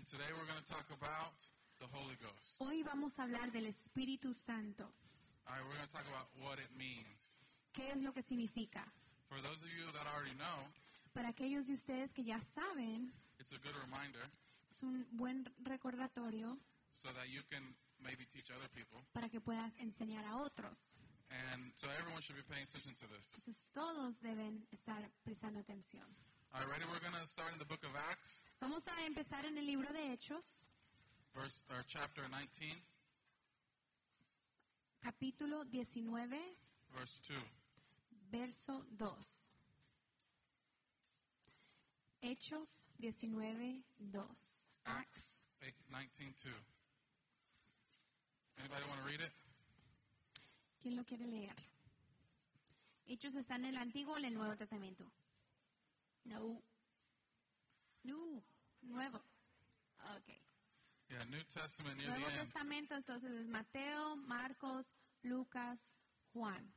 And today we're going to talk about the Holy Ghost. Hoy vamos a hablar del Espíritu Santo. All right, we're going to talk about what it means. ¿Qué es lo que significa? For those of you that already know, Para aquellos de ustedes que ya saben, it's a good reminder es un buen recordatorio so that you can maybe teach other people. para que puedas enseñar a otros. And so everyone should be paying attention to this. Entonces todos deben estar prestando atención. We're going to start in the book of Acts, Vamos a empezar en el libro de Hechos, verse or chapter 19, capítulo 19, verse 2. verso 2. Hechos 19, 2. Acts 8, 19, 2. Anybody want to read it? ¿Quién lo quiere leer? Hechos están en el Antiguo o en el Nuevo Testamento. No. No. Nuevo. Ok. Yeah, New Testament near Nuevo the end. Testamento entonces es Mateo, Marcos, Lucas, Juan.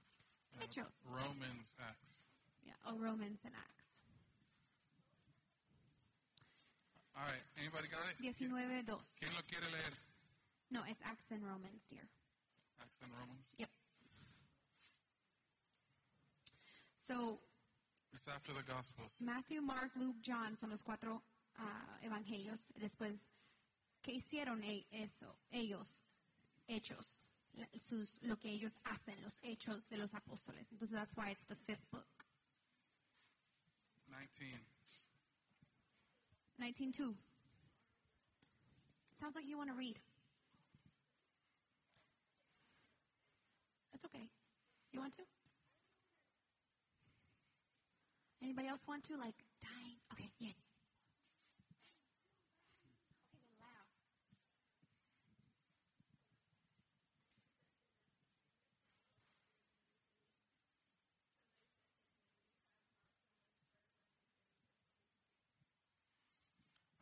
Uh, Hechos. Romans, Acts. Yeah, o Romans and Acts. All right, anybody got it? 19, 2. ¿Quién lo quiere leer? No, it's Acts and Romans, dear. Acts and Romans. Yep. So, It's after the Gospels. Matthew, Mark, Luke, John son los cuatro ah, evangelios. Después, ¿qué hicieron e- eso? Ellos, hechos, sus, lo que ellos hacen, los hechos de los apóstoles. Entonces, that's why it's the fifth book. 19. 19.2. Sounds like you want to read. That's okay. You want to? Anybody else want to? Like, dying? Okay, yeah. Okay.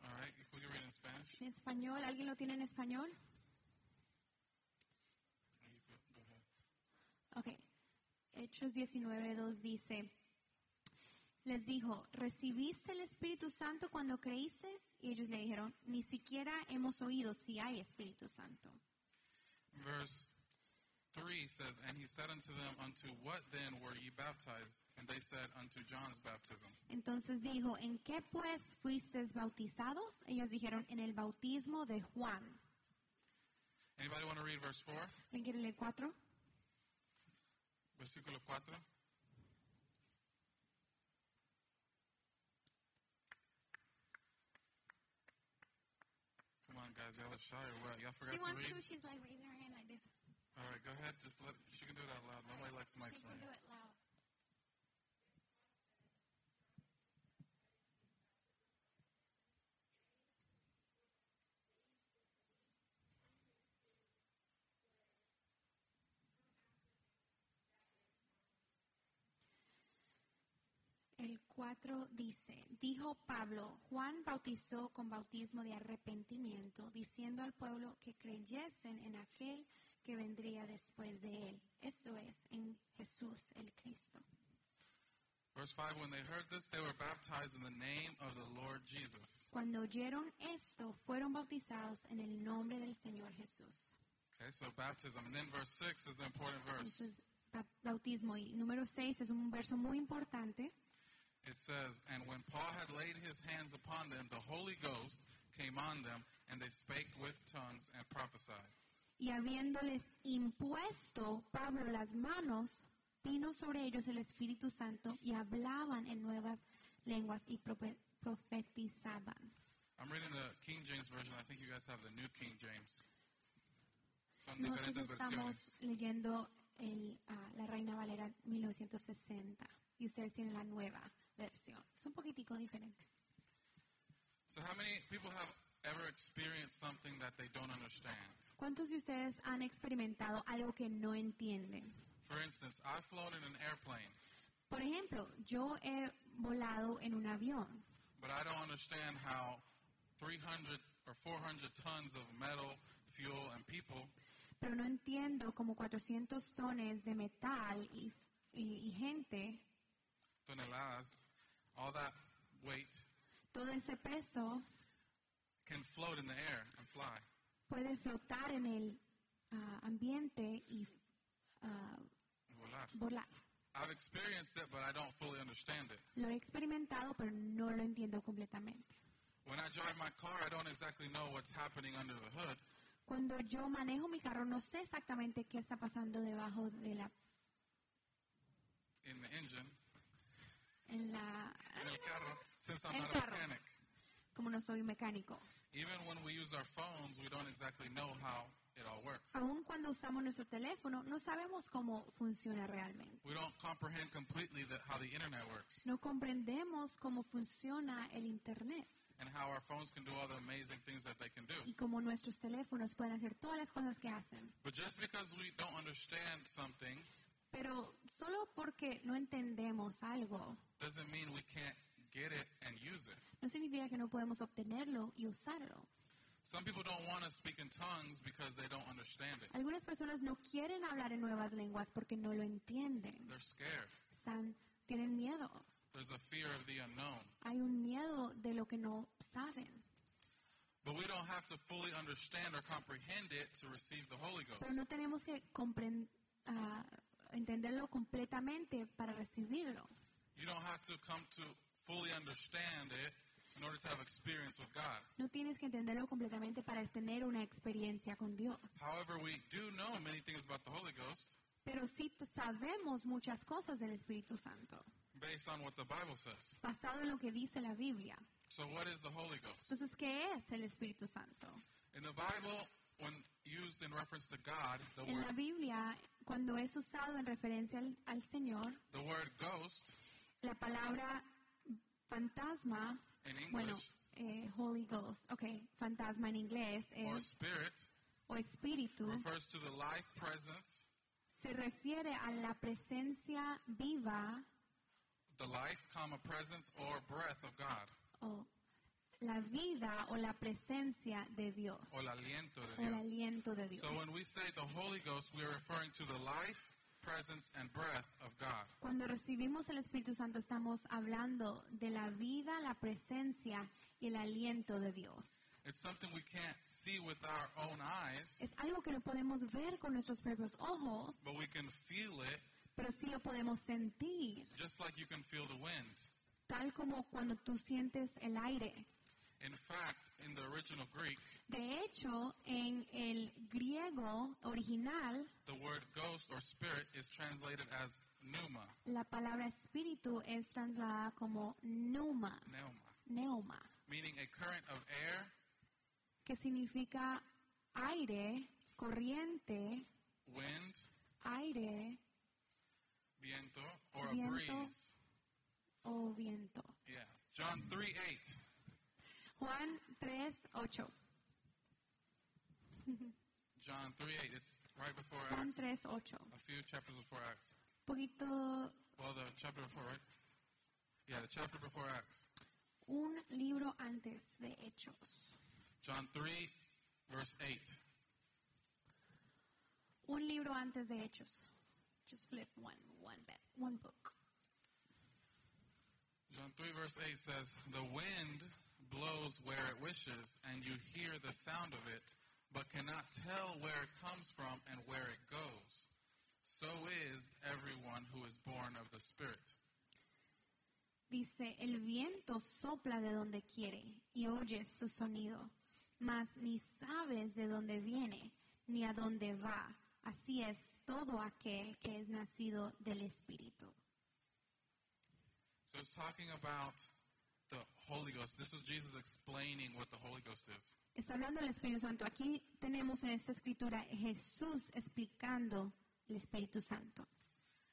All right, if we can read in Spanish. En español, ¿alguien lo tiene en español? You go, go ahead. Ok. Hechos 19.2 dice, les dijo, ¿recibiste el Espíritu Santo cuando creíces? Y ellos le dijeron, ni siquiera hemos oído si hay Espíritu Santo. Verse 3 says, And he said unto them, Unto what then were ye baptized? And they said, Unto John's baptism. Entonces dijo, ¿en qué pues fuisteis bautizados? Ellos dijeron, en el bautismo de Juan. Anybody want to read verse 4? ¿Quién quiere leer 4? Versículo 4. Guys, y'all are shy? Y'all forgot She to wants read? to, she's like raising her hand like this. All right, go ahead. Just let she can do it out loud. Nobody likes mics She can do it loud. 4 dice, dijo Pablo, Juan bautizó con bautismo de arrepentimiento, diciendo al pueblo que creyesen en aquel que vendría después de él. Eso es, en Jesús el Cristo. Verse 5 When they heard this, they were baptized in the name of the Lord Jesus. Cuando oyeron esto, fueron bautizados en el nombre del Señor Jesús. Okay, so baptism. And then verse 6 is the important verse. Entonces, ba- bautismo. Y número 6 es un verso muy importante. It says, And when Paul had laid his hands upon them, the Holy Ghost came on them, and they spake with tongues and prophesied. Y habiéndoles impuesto Pablo las manos, vino sobre ellos el Espíritu Santo y hablaban en nuevas lenguas y profetizaban. I'm reading the King James Version. I think you guys have the New King James. Son Nosotros estamos versiones. leyendo el, ah, la Reina Valera 1960 y ustedes tienen la nueva versión. Es un poquitico diferente. So, how many people have ever experienced something that they don't understand? ¿Cuántos de ustedes han experimentado algo que no entienden? For instance, I've flown in an airplane, Por ejemplo, yo he volado en un avión, but I don't understand how 300 or 400 tons of metal, fuel, and people pero no entiendo cómo 400 tones de metal y, y- y gente, toneladas, all that weight todo ese peso can float in the air and fly. puede flotar en el ah, ambiente y ah, Volar. volar. I've experienced it, but I don't fully understand it. Lo he experimentado, pero no lo entiendo completamente. When I drive my car, I don't exactly know what's happening under the hood, Cuando yo manejo mi carro, no sé exactamente qué está pasando debajo de la, in the engine, en la, in el carro, since I'm El not a mechanic. como no soy mecánico. Even when we use our phones, we don't exactly know how it all works. Aún cuando usamos nuestro teléfono, no sabemos cómo funciona realmente. We don't comprehend completely the, how the internet works No comprendemos cómo funciona el Internet and how our phones can do all the amazing things that they can do. y cómo nuestros teléfonos pueden hacer todas las cosas que hacen. But just because we don't understand something Pero solo porque no entendemos algo, doesn't mean we can't get it and use it. no significa que no podemos obtenerlo y usarlo. Some people don't want to speak in tongues because they don't understand it. Algunas personas no quieren hablar en nuevas lenguas porque no lo entienden. They're scared. Están, tienen miedo. There's a fear of the unknown. Hay un miedo de lo que no saben. But we don't have to fully understand or comprehend it to receive the Holy Ghost. Pero no tenemos que compren- ah, entenderlo completamente para recibirlo. You don't have to come to fully understand it in order to have experience with God. No tienes que entenderlo completamente para tener una experiencia con Dios. However, we do know many things about the Holy Ghost Pero sí sabemos muchas cosas del Espíritu Santo, based on what the Bible says. basado en lo que dice la Biblia. So, what is the Holy Ghost? Entonces, ¿qué es el Espíritu Santo? In the Bible, when used in reference to God, the En la word, Biblia, cuando es usado en referencia al, al Señor, the word ghost la palabra fantasma, in English bueno, eh, Holy Ghost, ok, fantasma en inglés, or es, spirit o espíritu, refers to the life presence, se refiere a la presencia viva the life, comma, presence or breath of God, o la vida o la presencia de Dios or el aliento de o el Dios. aliento de Dios. So when we say the Holy Ghost, we are referring to the life, presence, and breath of God. Cuando recibimos el Espíritu Santo estamos hablando de la vida, la presencia y el aliento de Dios. It's something we can't see with our own eyes, Es algo que no podemos ver con nuestros propios ojos, but we can feel it pero sí lo podemos sentir, just like you can feel the wind. tal como cuando tú sientes el aire. In fact, in the original Greek, De hecho, en el griego original, the word ghost or spirit is translated as pneuma, la palabra espíritu es trasladada como pneuma, pneuma, neuma, meaning a current of air, que significa aire, corriente, wind, aire viento, or a breeze. o viento. Yeah. John 3 8. Juan 3, 8. John 3 8. It's right before Juan Acts. 3, 8. A few chapters before Acts. Poquito, Well, the chapter before, right? Yeah, the chapter before Acts. un libro antes de Hechos. John 3, verse 8. Un libro antes de Hechos. Just flip one, one, bit, one book. John 3, verse 8 says, The wind blows where it wishes, and you hear the sound of it, but cannot tell where it comes from and where it goes. So is everyone who is born of the Spirit. Dice, el viento sopla de donde quiere y oyes su sonido, mas ni sabes de dónde viene ni a dónde va. Así es todo aquel que es nacido del Espíritu. So it's talking about the Holy Ghost. This was Jesus explaining what the Holy Ghost is. Está hablando del Espíritu Santo. Aquí tenemos en esta escritura Jesús explicando el Espíritu Santo.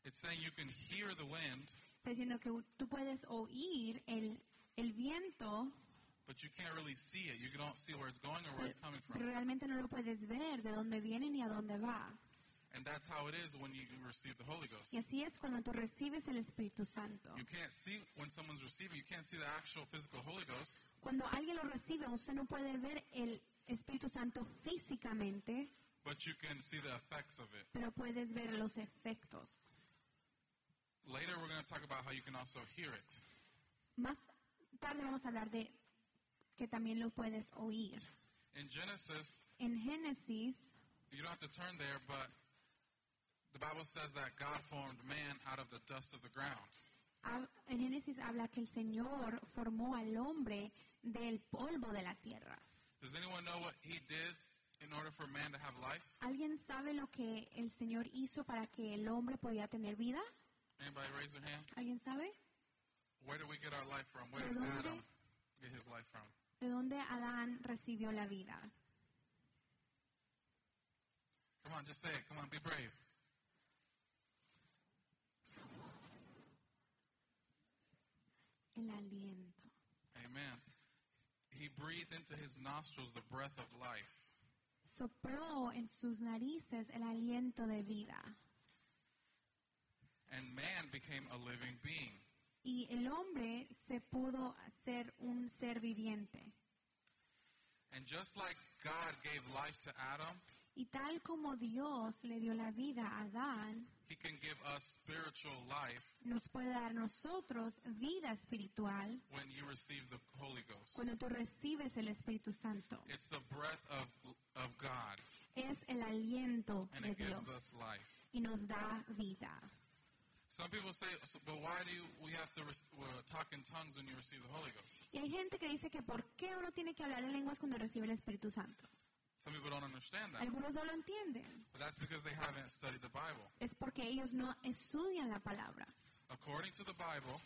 It's saying you can hear the wind, Está diciendo que tú puedes oír el, el viento, but you can't really see it. You don't see where it's going or where it's coming pero from. realmente no lo puedes ver de dónde viene ni a dónde va. And that's how it is when you receive the Holy Ghost. Y así es cuando tú recibes el Espíritu Santo. You can't see when someone's receiving, you can't see the actual physical Holy Ghost, Cuando alguien lo recibe, usted no puede ver el Espíritu Santo físicamente, but you can see the effects of it. pero puedes ver los efectos. Later, we're going to talk about how you can also hear it. Más tarde vamos a hablar de que también lo puedes oír. In Genesis, En Génesis, you don't have to turn there, but the Bible says that God formed man out of the dust of the ground. en Génesis habla que el Señor formó al hombre del polvo de la tierra. Does anyone know what he did in order for man to have life? ¿Alguien sabe lo que el Señor hizo para que el hombre pudiera tener vida? Anybody raise their hand? ¿Alguien sabe? Where do we get our life from? Where did? Adam get his life from? ¿De dónde Adán recibió la vida? Come on, just say it. Come on, be brave. El aliento. Amen. He breathed into his nostrils the breath of life. Sopló en sus narices el aliento de vida. And man became a living being. Y el hombre se pudo hacer un ser viviente. And just like God gave life to Adam, Y tal como Dios le dio la vida a Adán, he can give us spiritual life nos puede dar a nosotros vida espiritual when you receive the Holy Ghost. cuando tú recibes el Espíritu Santo. It's the breath of, of God, Es el aliento and de it gives Dios us life. y nos da vida. Some people say, "So- but why do you, we have to uh, talk in tongues when you receive the Holy Ghost? Y hay gente que dice que ¿por qué uno tiene que hablar en lenguas cuando recibe el Espíritu Santo? Some people don't understand that. Algunos no lo entienden. But that's because they haven't studied the Bible. Es porque ellos no estudian la palabra. According to the Bible,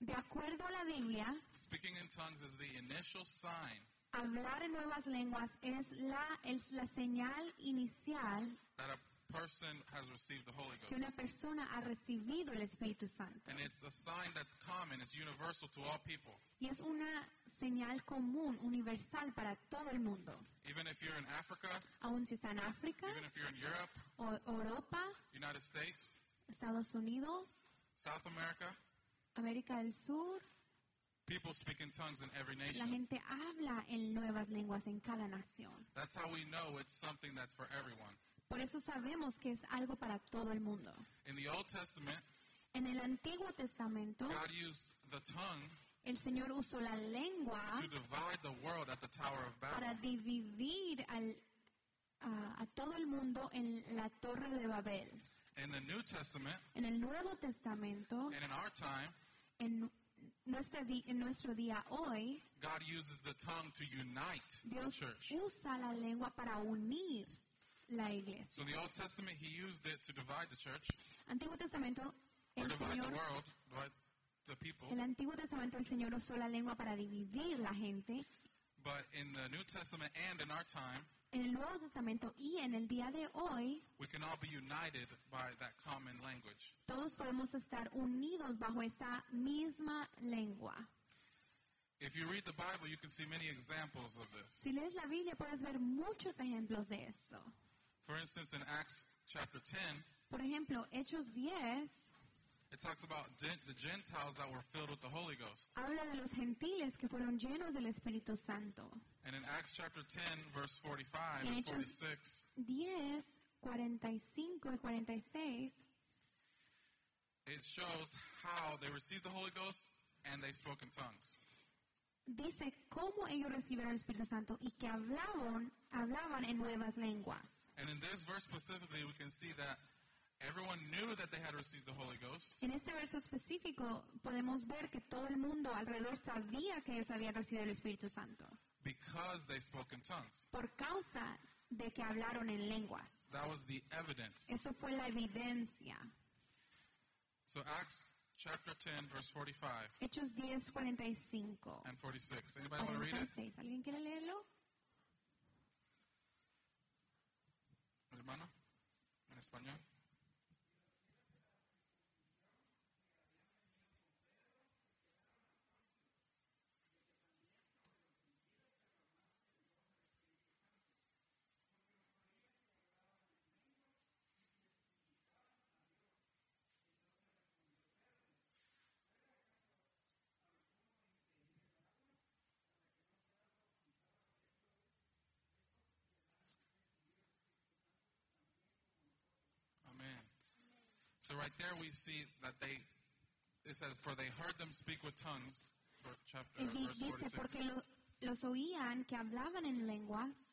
De acuerdo a la Biblia, speaking in tongues is the initial sign hablar en nuevas lenguas es la, es la señal inicial that a person has received the Holy que una persona ha recibido el Espíritu Santo. And it's a sign that's common, it's universal to all people. Y es una señal común, universal para todo el mundo. Even if you're in Africa, Aun si está en África, even if you're in Europe, o Europa, United States, Estados Unidos, South America, América del Sur, people speak in tongues in every la nation. gente habla en nuevas lenguas en cada nación. That's how we know it's something that's for everyone. Por eso sabemos que es algo para todo el mundo. In the Old Testament, En el Antiguo Testamento, God used the tongue el Señor usó la lengua to divide the world at the Tower of para Babel. dividir al- a, a todo el mundo en la Torre de Babel. In the New Testament, En el Nuevo Testamento, and in our time, en, nuestra di- en nuestro día hoy, God uses the tongue to unite the Dios church. usa la lengua para unir la iglesia. So in the Old Testament, He used it to divide the church, Antiguo Testamento, el divide the Señor, world, divide the people. el Antiguo Testamento el Señor usó la lengua para dividir la gente. But in the New Testament and in our time, En el Nuevo Testamento y en el día de hoy, we can all be united by that common language. todos podemos estar unidos bajo esa misma lengua. If you read the Bible, you can see many examples of this. Si lees la Biblia puedes ver muchos ejemplos de esto. For instance, in Acts chapter 10, Por ejemplo, Hechos 10 it talks about gen- the Gentiles that were filled with the Holy Ghost. habla de los gentiles que fueron llenos del Espíritu Santo. And in Acts chapter 10, verse 45 En and Hechos 46, 10, 45 y 46 it shows how they received the Holy Ghost and they spoke in tongues. Dice cómo ellos recibieron el Espíritu Santo y que hablaban, hablaban en nuevas lenguas. And in this verse specifically, we can see that everyone knew that they had received the Holy Ghost En este verso específico podemos ver que todo el mundo alrededor sabía que ellos habían recibido el Espíritu Santo because they spoke in tongues. por causa de que hablaron en lenguas. That was the evidence. Eso fue la evidencia. So Acts chapter 10, verse 45 Hechos 10, 45. and 46. Anybody want to read it? 46. ¿Alguien quiere leerlo? Hermano, en español. Amen. So right there we see that they, it says, for they heard them speak with tongues, chapter, Y verse dice, 46. porque lo- los oían que hablaban en lenguas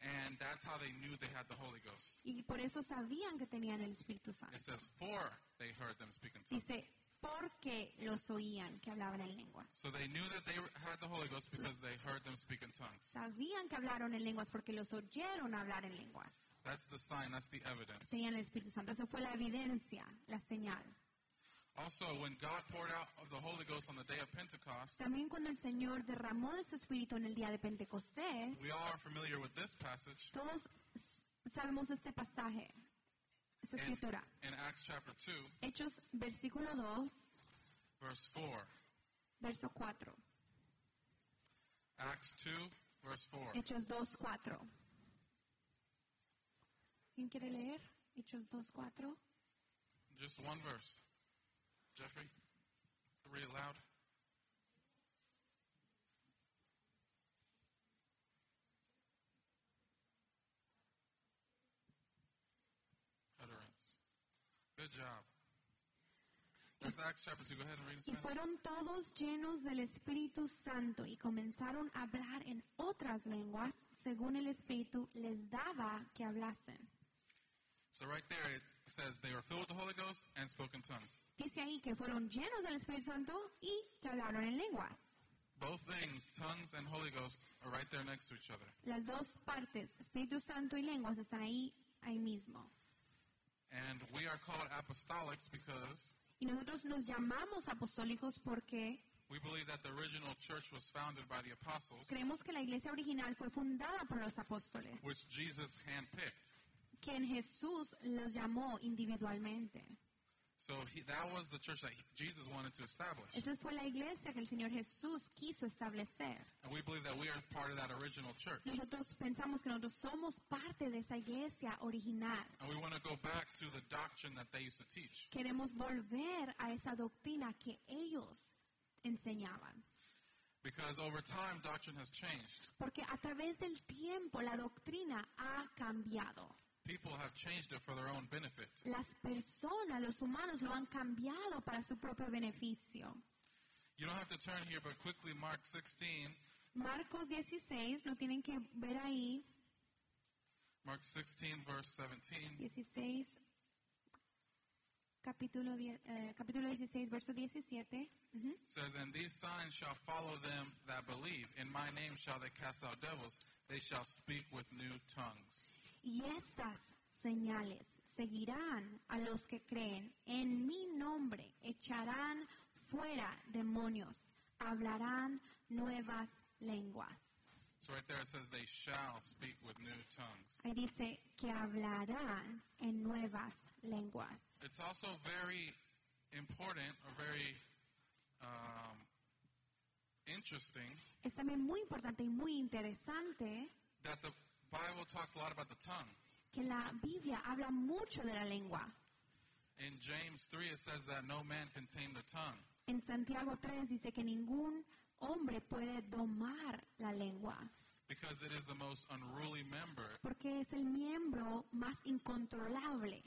and that's how they knew they had the Holy Ghost. y por eso sabían que tenían el Espíritu Santo. It says, for they heard them speak in tongues. Dice, porque los oían que hablaban en lenguas. So they knew that they had the Holy Ghost because they heard them speak in tongues. Sabían que hablaron en lenguas porque los oyeron hablar en lenguas. That's the sign, that's the evidence. Tenían el Espíritu Santo. Esa fue la evidencia, la señal. Also, when God poured out of the Holy Ghost on the day of Pentecost, También cuando el Señor derramó de su Espíritu en el día de Pentecostés, we all are familiar with this passage todos sabemos este pasaje, esta in, escritura. in Acts chapter 2, Hechos, versículo 2, verse 4. verso 4. Acts 2, verse 4. Hechos 2, 4. ¿Quién quiere leer? Hechos 2, 4. Just one verse. Jeffrey, read it loud. Good job. That's Acts chapter 2. Go ahead and read it. Y fueron todos llenos del Espíritu Santo y comenzaron a hablar en otras lenguas según el Espíritu les daba que hablasen. So right there it says they were filled with the Holy Ghost and spoke in tongues. Dice ahí que fueron llenos del Espíritu Santo y que hablaron en lenguas. Both things, tongues and Holy Ghost, are right there next to each other. Las dos partes, Espíritu Santo y lenguas, están ahí, ahí mismo. And we are called apostolics because Y nosotros nos llamamos apostólicos porque we believe that the original church was founded by the apostles, creemos que la iglesia original fue fundada por los apóstoles, which Jesus handpicked. quien Jesús los llamó individualmente. So he, that was the church that Jesus wanted to establish. Esta fue la iglesia que el Señor Jesús quiso establecer. And we believe that we are part of that original church. Nosotros pensamos que nosotros somos parte de esa iglesia original. And we want to go back to the doctrine that they used to teach. Queremos volver a esa doctrina que ellos enseñaban. Because over time, doctrine has changed. Porque a través del tiempo la doctrina ha cambiado. People have changed it for their own benefit. Las personas, los humanos lo han cambiado para su propio beneficio. You don't have to turn here, but quickly, Mark 16. Marcos 16, lo tienen que ver ahí, Mark 16, verse 17. 16, capítulo, eh, capítulo 16, verso 17. Ujú. says, And these signs shall follow them that believe. In my name shall they cast out devils. They shall speak with new tongues. Y estas señales seguirán a los que creen. En mi nombre echarán fuera demonios, hablarán nuevas lenguas. So right there it says, They shall speak with new tongues. Ahí dice que hablarán en nuevas lenguas. It's also very important or very um, interesting Es también muy importante y muy interesante that the Bible talks a lot about the tongue. que la Biblia habla mucho de la lengua. In James 3, it says that no man can tame the tongue. En Santiago 3 dice que ningún hombre puede domar la lengua, because it is the most unruly member. porque es el miembro más incontrolable.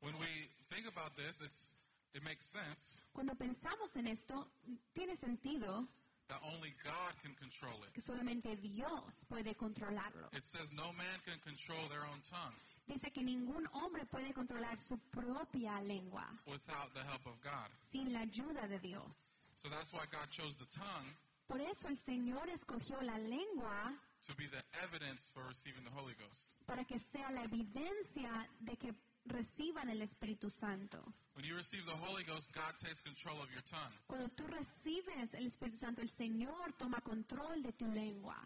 When we think about this, it's, it makes sense Cuando pensamos en esto, tiene sentido that only God can control it. que solamente Dios puede controlarlo. It says no man can control their own tongue Dice que ningún hombre puede controlar su propia lengua without the help of God. sin la ayuda de Dios. So that's why God chose the tongue Por eso el Señor escogió la lengua to be the evidence for receiving the Holy Ghost. para que sea la evidencia de que reciban el Espíritu Santo. When you receive the Holy Ghost, God takes control of your tongue. Cuando tú recibes el Espíritu Santo, el Señor toma control de tu lengua.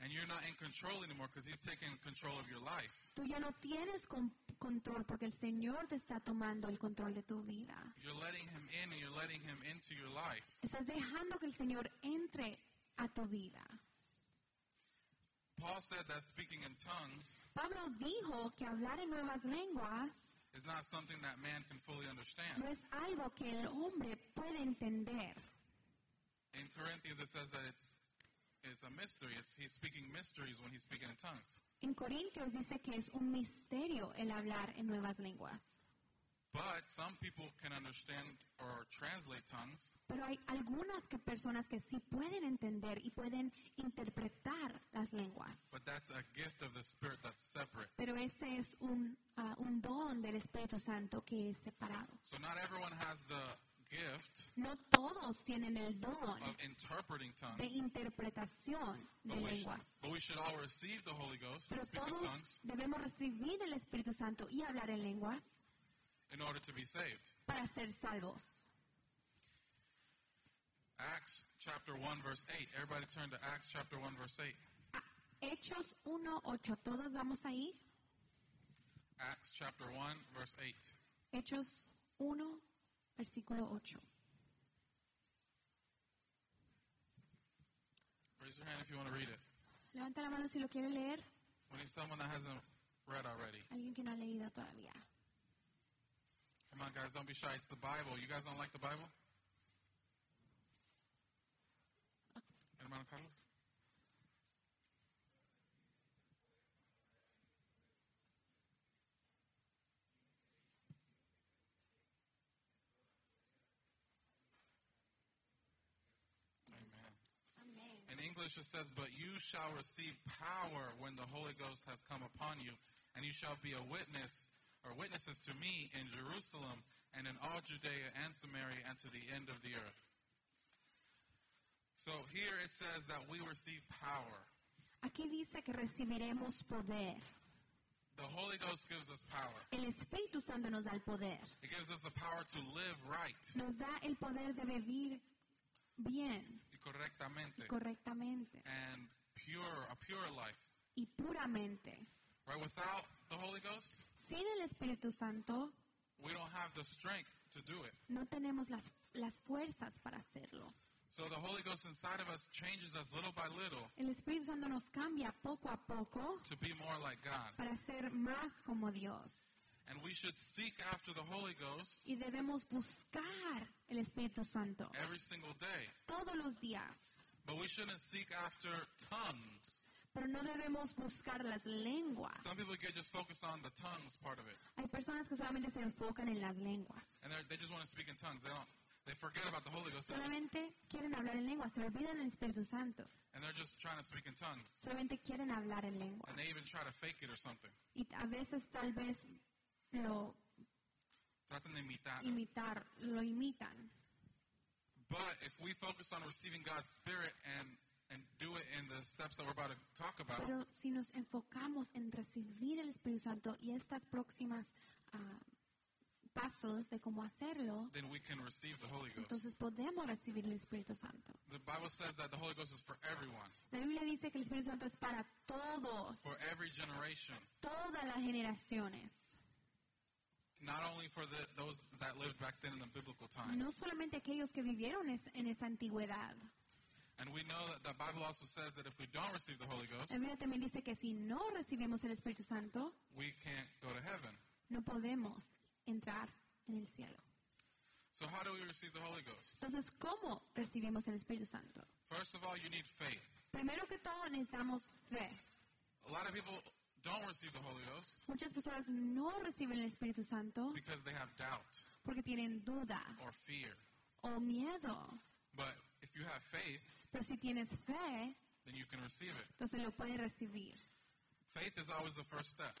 And you're not in control anymore because He's taking control of your life. Tú ya no tienes con- control porque el Señor te está tomando el control de tu vida. You're letting Him in and you're letting Him into your life. Estás dejando que el Señor entre a tu vida. Paul said that speaking in tongues Pablo dijo que hablar en nuevas lenguas is not something that man can fully understand. no es algo que el hombre puede entender. In Corinthians, it says that it's it's a mystery. It's he's speaking mysteries when he's speaking in tongues. En Corintios dice que es un misterio el hablar en nuevas lenguas. But some people can understand or translate tongues, Pero hay algunas que personas que sí pueden entender y pueden interpretar las lenguas. but that's a gift of the Spirit that's separate. Pero ese es un, ah, un don del Espíritu Santo que es separado. So not everyone has the gift No todos tienen el don of interpreting de interpretación de but we, should, lenguas. but we should all receive the Holy Ghost Pero and speak in todos tongues debemos recibir el Espíritu Santo y hablar en lenguas in order to be saved. para ser salvos. Acts chapter 1 verse 8. Everybody turn to Acts chapter 1 verse 8. Ah, Hechos 1.8. ¿Todos vamos ahí? Acts chapter 1 verse 8. Hechos 1, versículo 8. Raise your hand if you want to read it. Levanta la mano si lo quiere leer. We need someone that hasn't read already. Alguien que no ha leído todavía. Come on, guys, don't be shy. It's the Bible. You guys don't like the Bible? Hermano Carlos? Amen. In English, it says, But you shall receive power when the Holy Ghost has come upon you, and you shall be a witness or witnesses to me in Jerusalem and in all Judea and Samaria and to the end of the earth. So here it says that we receive power. Aquí dice que recibiremos poder. The Holy Ghost gives us power. El Espíritu Santo nos da el poder. It gives us the power to live right Nos da el poder de vivir bien, y correctamente correctamente and pure, a pure life. y puramente. Right? Without the Holy Ghost, Sin el Espíritu Santo we don't have the strength to do it. no tenemos las, las fuerzas para hacerlo. So the Holy Ghost inside of us changes us little by little El Espíritu Santo nos cambia poco a poco to be more like God. para ser más como Dios. And we should seek after the Holy Ghost Y debemos buscar el Espíritu Santo every single day. todos los días. But we shouldn't seek after tongues. Pero no debemos buscar las lenguas. Some people get just focused on the tongues part of it. Hay personas que solamente se enfocan en las lenguas. And they just want to speak in tongues. They don't they forget about the Holy Ghost. Solamente quieren hablar en lenguas, se olvidan del Espíritu Santo. And they're just trying to speak in tongues. Solamente quieren hablar en lenguas. And they even try to fake it or something. Y a veces tal vez lo Tratan de imitar. imitar, lo imitan. But if we focus on receiving God's Spirit and and do it in the steps that we're about to talk about, Pero si nos enfocamos en recibir el Espíritu Santo y estas próximas ah, pasos de cómo hacerlo, then we can receive the Holy Ghost. entonces podemos recibir el Espíritu Santo. The Bible says that the Holy Ghost is for everyone, La Biblia dice que el Espíritu Santo es para todos, for every generation, todas las generaciones. not only for the, those that lived back then in the biblical time. No solamente aquellos que vivieron en esa antigüedad. And we know that the Bible also says that if we don't receive the Holy Ghost, La Biblia también dice que si no recibimos el Espíritu Santo, we can't go to heaven. no podemos entrar en el cielo. So how do we receive the Holy Ghost? Entonces, ¿cómo recibimos el Espíritu Santo? First of all, you need faith. Primero que todo necesitamos fe. A lot of people don't receive the Holy Ghost Muchas personas no reciben el Espíritu Santo because they have doubt porque tienen duda or fear. o miedo. But if you have faith, Pero si tienes fe, then you can receive it. entonces lo puedes recibir. Faith is always the first step.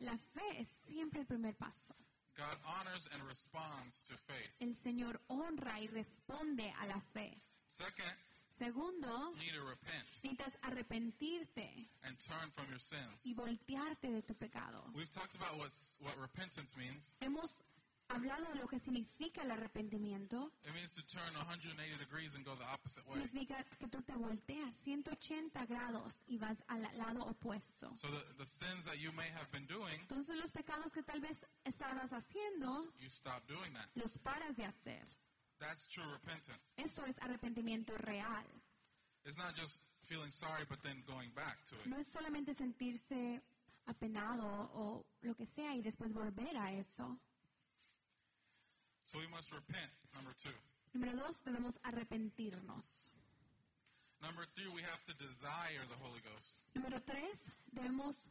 La fe es siempre el primer paso. God honors and responds to faith. El Señor honra y responde a la fe. Second, Segundo, you need to repent necesitas arrepentirte and turn from your sins. y voltearte de tu pecado. We've talked about what repentance means. Hemos hablado de lo que significa el arrepentimiento. It means to turn 180 degrees and go the opposite way. Significa que tú te volteas 180 grados y vas al lado opuesto. So the, the sins that you may have been doing, Entonces los pecados que tal vez estabas haciendo, you stop doing that. los paras de hacer. That's true repentance. Eso es arrepentimiento real. It's not just feeling sorry but then going back to it. No es solamente sentirse apenado o lo que sea y después volver a eso. So we must repent, number two. Número dos, debemos arrepentirnos. Number three, we have to desire the Holy Ghost. Número tres, debemos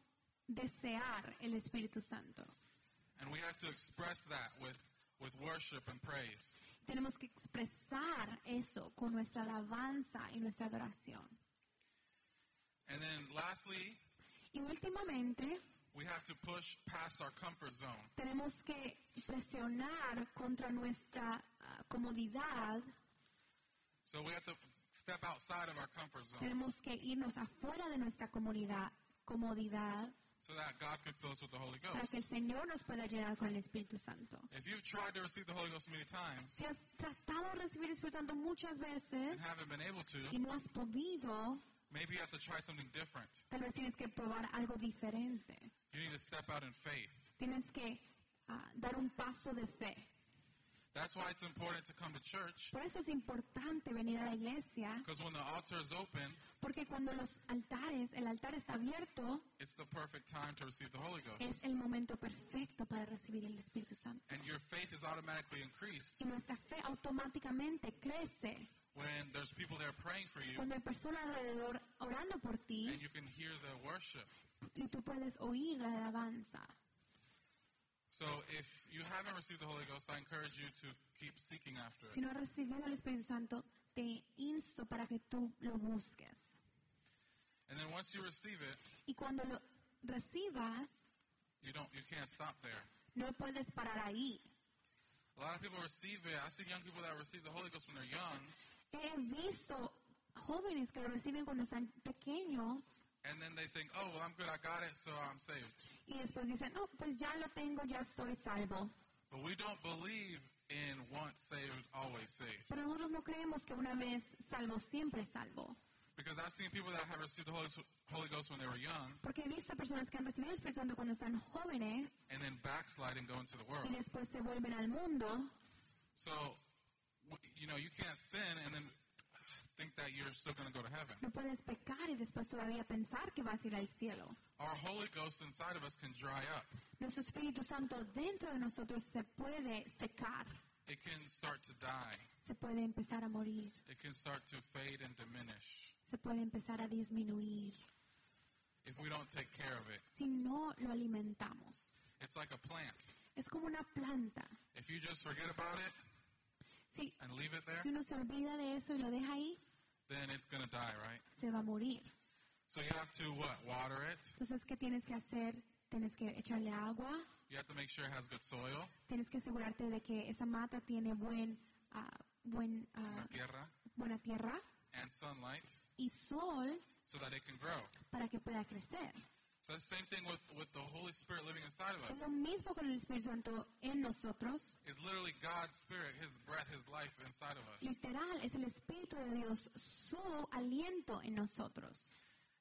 desear el Espíritu Santo. And we have to express that with, with worship and praise. Tenemos que expresar eso con nuestra alabanza y nuestra adoración. And then lastly, Y últimamente we have to push past our comfort zone. tenemos que presionar contra nuestra ah, comodidad, So we have to step outside of our comfort zone tenemos que irnos afuera de nuestra comunidad, comodidad so that God can fill us with the Holy para Ghost. que el Señor nos pueda llenar con el Espíritu Santo. If you've tried to receive the Holy Ghost many times Si has tratado de recibir el Espíritu Santo muchas veces and haven't been able to, y no has podido, maybe you have to try something different. tal vez tienes que probar algo diferente. You need to step out in faith. Tienes que ah, dar un paso de fe. That's why it's important to come to church Por eso es importante venir a la iglesia, because when the altar is open, porque cuando los altares, el altar está abierto, it's the perfect time to receive the Holy Ghost. es el momento perfecto para recibir el Espíritu Santo. And your faith is automatically increased Y nuestra fe automáticamente crece when there's people there praying for you cuando hay personas alrededor orando por ti and you can hear the worship. y tú puedes oír la alabanza. So if you haven't received the Holy Ghost, I encourage you to keep seeking after Si it. no has recibido el Espíritu Santo, te insto para que tú lo busques. And then once you receive it, Y cuando lo recibas, you don't you can't stop there. no puedes parar ahí. A lot of people receive it. I see young people that receive the Holy Ghost when they're young, He visto jóvenes que lo reciben cuando están pequeños and then they think, "Oh, well, I'm good. I got it, so I'm saved." y después dicen, no, pues ya lo tengo, ya estoy salvo. But we don't believe in once saved, always saved. Pero nosotros no creemos que una vez salvo, siempre salvo. Because I've seen people that have received the Holy, Holy Ghost when they were young, Porque he visto personas que han recibido el Espíritu Santo cuando están jóvenes and then backslide and go into the world. y después se vuelven al mundo. So, you know, you can't sin and then think that you're still going to go to heaven. No puedes pecar y después todavía pensar que vas a ir al cielo. Our Holy Ghost inside of us can dry up. Nuestro Espíritu Santo dentro de nosotros se puede secar, It can start to die. se puede empezar a morir, It can start to fade and diminish se puede empezar a disminuir if we don't take care of it. si no lo alimentamos. It's like a plant. Es como una planta. If you just forget about it Si, and leave it there, si uno se olvida de eso y lo deja ahí, then it's going to die, right? se va a morir. So you have to what? Water it. Entonces, ¿qué tienes que hacer? Tienes que echarle agua, You have to make sure it has good soil, tienes que asegurarte de que esa mata tiene buen, ah, buen, ah, tierra, buena tierra and sunlight y sol so that it can grow. para que pueda crecer. So the same thing with, with the Holy Spirit living inside of Es us. lo mismo con el Espíritu Santo en nosotros. It's literally God's Spirit, His breath, His life inside of us. Literal, es el Espíritu de Dios, su aliento en nosotros.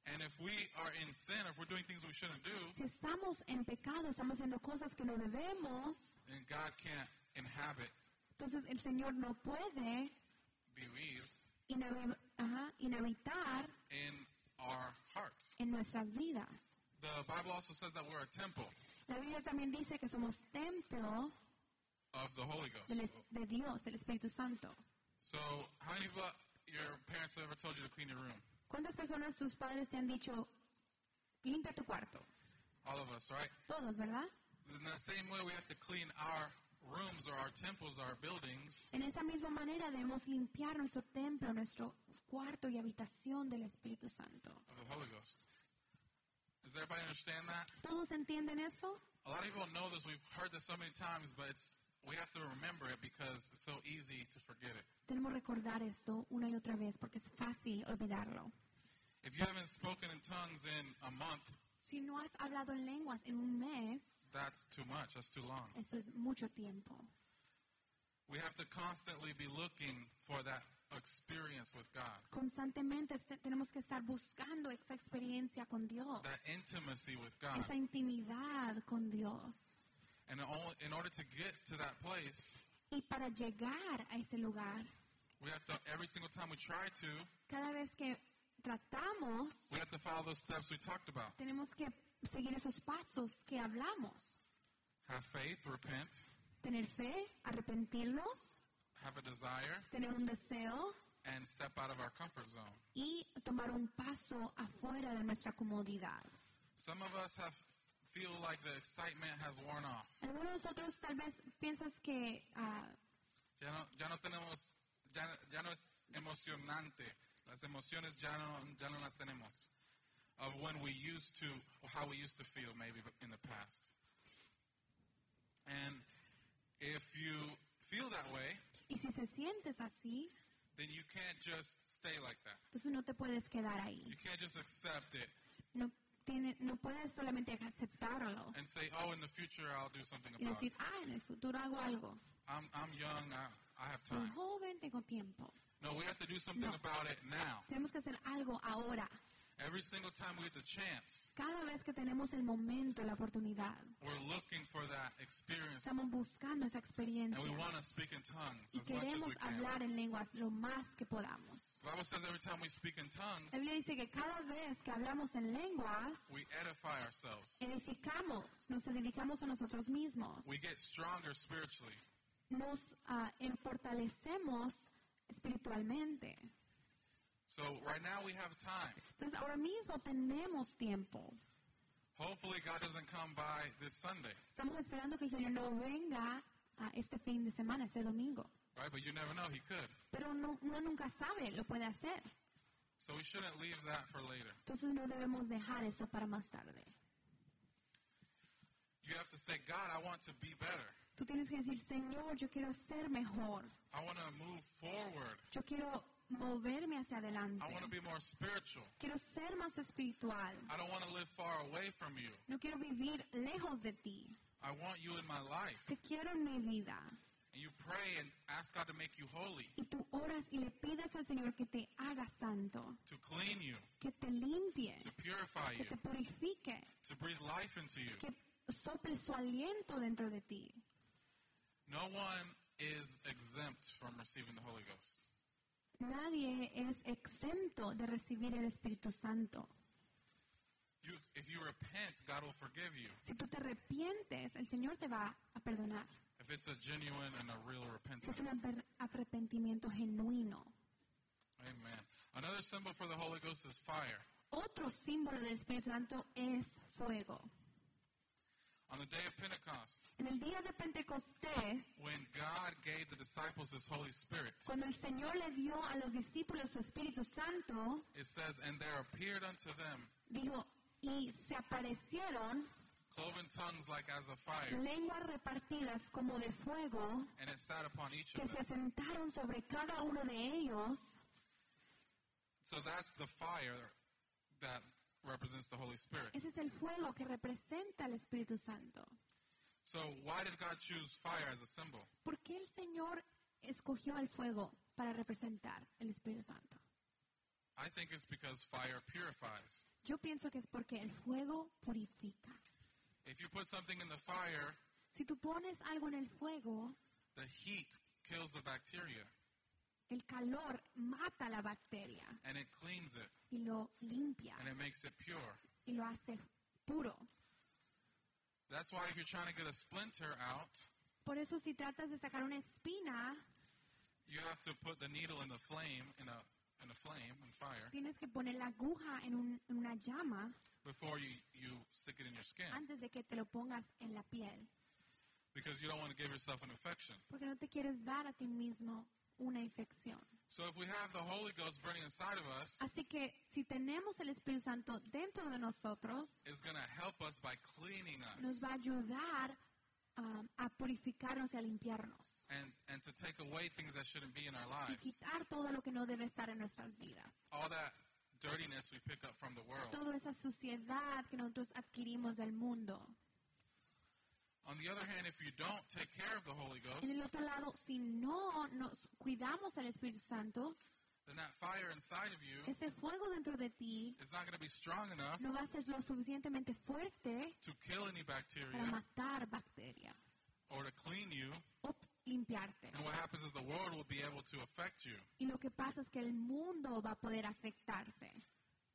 And if we are in sin, if we're doing things we shouldn't do, Si estamos en pecado, estamos haciendo cosas que no debemos, then God can't inhabit, entonces el Señor no puede vivir inhabitar in our hearts. en nuestras vidas. The Bible also says that we're a temple La Biblia también dice que somos templo of the Holy del Ghost. es- de Dios, del Espíritu Santo. So, how many people, your parents have ever told you to clean your room? ¿Cuántas personas tus padres te han dicho, limpia tu cuarto? All of us, right? Todos, ¿verdad? In the same way, we have to clean our rooms or our temples, our buildings, En esa misma manera debemos limpiar nuestro templo, nuestro cuarto y habitación del Espíritu Santo. of the Holy Ghost. Does everybody understand that? ¿Todos entienden eso? A lot of people know this. We've heard this so many times, but it's we have to remember it because it's so easy to forget it. Tenemos recordar esto una y otra vez porque es fácil olvidarlo. If you haven't spoken in tongues in a month, Si no has hablado en lenguas en un mes, that's too much. That's too long. eso es mucho tiempo. We have to constantly be looking for that experience with God, Constantemente este- tenemos que estar buscando esa experiencia con Dios, that intimacy with God. esa intimidad con Dios. And in order to get to that place, Y para llegar a ese lugar, we have to, every single time we try to, cada vez que tratamos, we have to follow those steps we talked about. tenemos que seguir esos pasos que hablamos. Have faith, repent, Tener fe, arrepentirnos, have a desire, tener un deseo and step out of our comfort zone. y tomar un paso afuera de nuestra comodidad. Some of us have feel like the excitement has worn off. Algunos de nosotros tal vez piensas que ah, Ya no, ya no tenemos, ya, ya no es emocionante. Las emociones ya no, ya no las tenemos. Of when we used to, or how we used to feel maybe in the past. And if you feel that way, y si se sientes así, then you can't just stay like that. entonces no te puedes quedar ahí. You can't just accept it No, tiene, no puedes solamente aceptarlo and say, oh, in the future I'll do something y about decir, it. ah, en el futuro hago algo. I'm, I'm young, I, I have Soy time. joven, tengo tiempo. No, we have to do something No. about it now. Tenemos que hacer algo ahora. Every single time we get the chance, Cada vez que tenemos el momento, la oportunidad, we're looking for that experience estamos buscando esa experiencia and we want to speak in tongues y as much as queremos we can. hablar en lenguas lo más que podamos. The Bible says every time we speak in tongues, La Biblia dice que cada vez que hablamos en lenguas, we edify ourselves. edificamos, nos edificamos a nosotros mismos, We get stronger spiritually. nos ah, fortalecemos espiritualmente. So right now we have time. Entonces ahora mismo tenemos tiempo. Hopefully God doesn't come by this Sunday, Estamos esperando que el Señor no venga a este fin de semana, este domingo. right? But you never know, He could. Pero no, uno nunca sabe, lo puede hacer. So we shouldn't leave that for later. Entonces no debemos dejar eso para más tarde. You have to say, God, I want to be better. Tú tienes que decir, Señor, yo quiero ser mejor. I want to move forward. Yo quiero moverme hacia adelante. I want to be more spiritual. Quiero ser más espiritual. I don't want to live far away from you. No quiero vivir lejos de ti. I want you in my life. Te quiero en mi vida. And you pray and ask God to make you holy, Y tú oras y le pides al Señor que te haga santo, to clean you, que te limpie, to purify que you, te purifique, to breathe life into you. que sople su aliento dentro de ti. No one is exempt from receiving the Holy Ghost. Nadie es exento de recibir el Espíritu Santo. You, if you repent, God will forgive you. Si tú te arrepientes, el Señor te va a perdonar. If it's a genuine and a real Si repentance. es un arre- arrepentimiento genuino. Amen. Another symbol for the Holy Ghost is fire. Otro símbolo del Espíritu Santo es fuego. On the day of Pentecost, En el día de Pentecostés, when God gave the disciples His Holy Spirit, cuando el Señor le dio a los discípulos su Espíritu Santo, it says, And there appeared unto them dijo, y se aparecieron cloven tongues like as of fire, lenguas repartidas como de fuego and it sat upon each que of se them. asentaron sobre cada uno de ellos. So that's the fire that represents the Holy Spirit. Ese es el fuego que representa al Espíritu Santo. So why did God choose fire as a symbol? ¿Por qué el Señor escogió el fuego para representar el Espíritu Santo? I think it's because fire purifies. Yo pienso que es porque el fuego purifica. If you put something in the fire, Si tú pones algo en el fuego, the heat kills the bacteria el calor mata la bacteria and it cleans it y lo limpia and it makes it pure. y lo hace puro. That's why if you're trying to get a splinter out, Por eso si tratas de sacar una espina, you have to put the needle in the flame in a in a flame in fire tienes que poner la aguja en, un- en una llama before you, you stick it in your skin antes de que te lo pongas en la piel. because you don't want to give yourself an infection. Porque no te quieres dar a ti mismo una infección. So if we have the Holy Ghost burning inside of us, Así que si tenemos el Espíritu Santo dentro de nosotros, it's going to help us by cleaning nos us va a ayudar um, a purificarnos y a limpiarnos. and, and to take away things that shouldn't be in our Y lives. quitar todo lo que no debe estar en nuestras vidas. All that dirtiness we pick up from the world. Toda esa suciedad que nosotros adquirimos del mundo. On the other hand, if you don't take care of the Holy En Ghost, el otro lado, si no nos cuidamos al Espíritu Santo, then that fire inside of you ese fuego dentro de ti is not going to be strong enough no va a ser lo suficientemente fuerte to kill any para bacteria matar bacteria or to clean you. o limpiarte. And what happens is the world will be able to affect you. Y lo que pasa es que el mundo va a poder afectarte.